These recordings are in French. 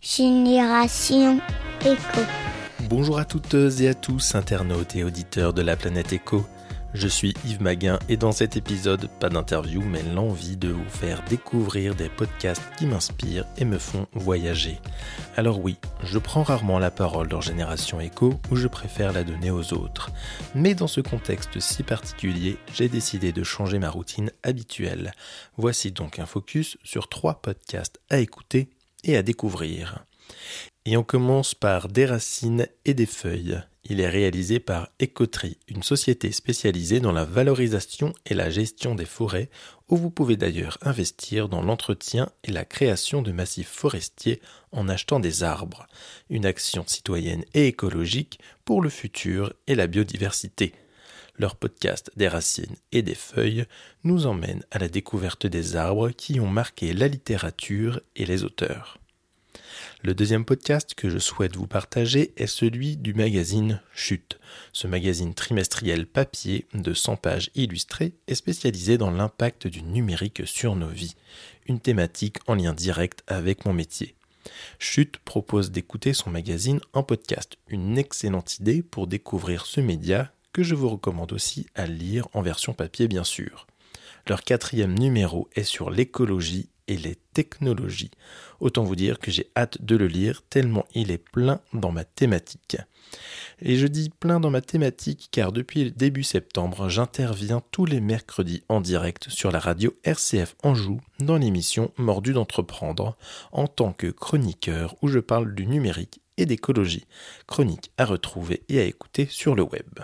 Génération Éco. Bonjour à toutes et à tous, internautes et auditeurs de la planète Éco. Je suis Yves Maguin et dans cet épisode, pas d'interview, mais l'envie de vous faire découvrir des podcasts qui m'inspirent et me font voyager. Alors oui, je prends rarement la parole dans Génération Éco où je préfère la donner aux autres. Mais dans ce contexte si particulier, j'ai décidé de changer ma routine habituelle. Voici donc un focus sur trois podcasts à écouter et à découvrir. Et on commence par Des racines et des feuilles. Il est réalisé par Écoterie, une société spécialisée dans la valorisation et la gestion des forêts, où vous pouvez d'ailleurs investir dans l'entretien et la création de massifs forestiers en achetant des arbres. Une action citoyenne et écologique pour le futur et la biodiversité. Leur podcast Des racines et des feuilles nous emmène à la découverte des arbres qui ont marqué la littérature et les auteurs. Le deuxième podcast que je souhaite vous partager est celui du magazine Chute. Ce magazine trimestriel papier de 100 pages illustrées est spécialisé dans l'impact du numérique sur nos vies, une thématique en lien direct avec mon métier. Chute propose d'écouter son magazine en podcast, une excellente idée pour découvrir ce média que je vous recommande aussi à lire en version papier bien sûr. Leur quatrième numéro est sur l'écologie et les technologies. Autant vous dire que j'ai hâte de le lire tellement il est plein dans ma thématique. Et je dis plein dans ma thématique car depuis le début septembre, j'interviens tous les mercredis en direct sur la radio RCF Anjou dans l'émission Mordu d'entreprendre en tant que chroniqueur où je parle du numérique et d'écologie. Chronique à retrouver et à écouter sur le web.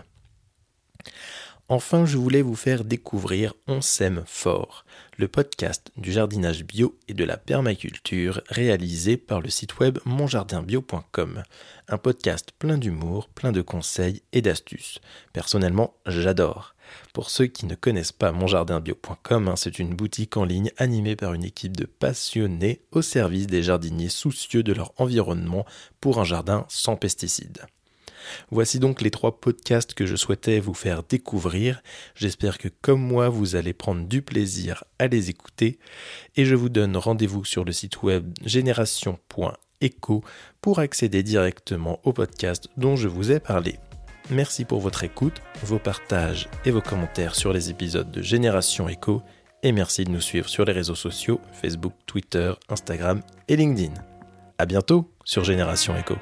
Enfin, je voulais vous faire découvrir On s'aime fort, le podcast du jardinage bio et de la permaculture réalisé par le site web monjardinbio.com. Un podcast plein d'humour, plein de conseils et d'astuces. Personnellement, j'adore. Pour ceux qui ne connaissent pas monjardinbio.com, hein, c'est une boutique en ligne animée par une équipe de passionnés au service des jardiniers soucieux de leur environnement pour un jardin sans pesticides. Voici donc les trois podcasts que je souhaitais vous faire découvrir. J'espère que comme moi, vous allez prendre du plaisir à les écouter. Et je vous donne rendez-vous sur le site web génération.eco pour accéder directement au podcast dont je vous ai parlé. Merci pour votre écoute, vos partages et vos commentaires sur les épisodes de Génération Echo et merci de nous suivre sur les réseaux sociaux Facebook, Twitter, Instagram et LinkedIn. À bientôt sur Génération Echo.